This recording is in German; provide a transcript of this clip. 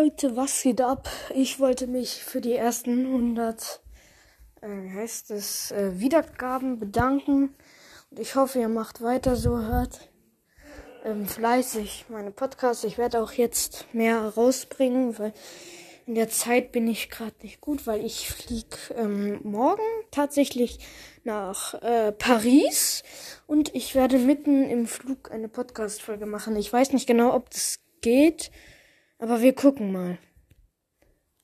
Leute, was geht ab? Ich wollte mich für die ersten 100 äh, heißt es, äh, Wiedergaben bedanken. Und ich hoffe, ihr macht weiter so, hört ähm, fleißig meine Podcasts. Ich werde auch jetzt mehr rausbringen, weil in der Zeit bin ich gerade nicht gut, weil ich fliege ähm, morgen tatsächlich nach äh, Paris und ich werde mitten im Flug eine Podcast-Folge machen. Ich weiß nicht genau, ob das geht. Aber wir gucken mal.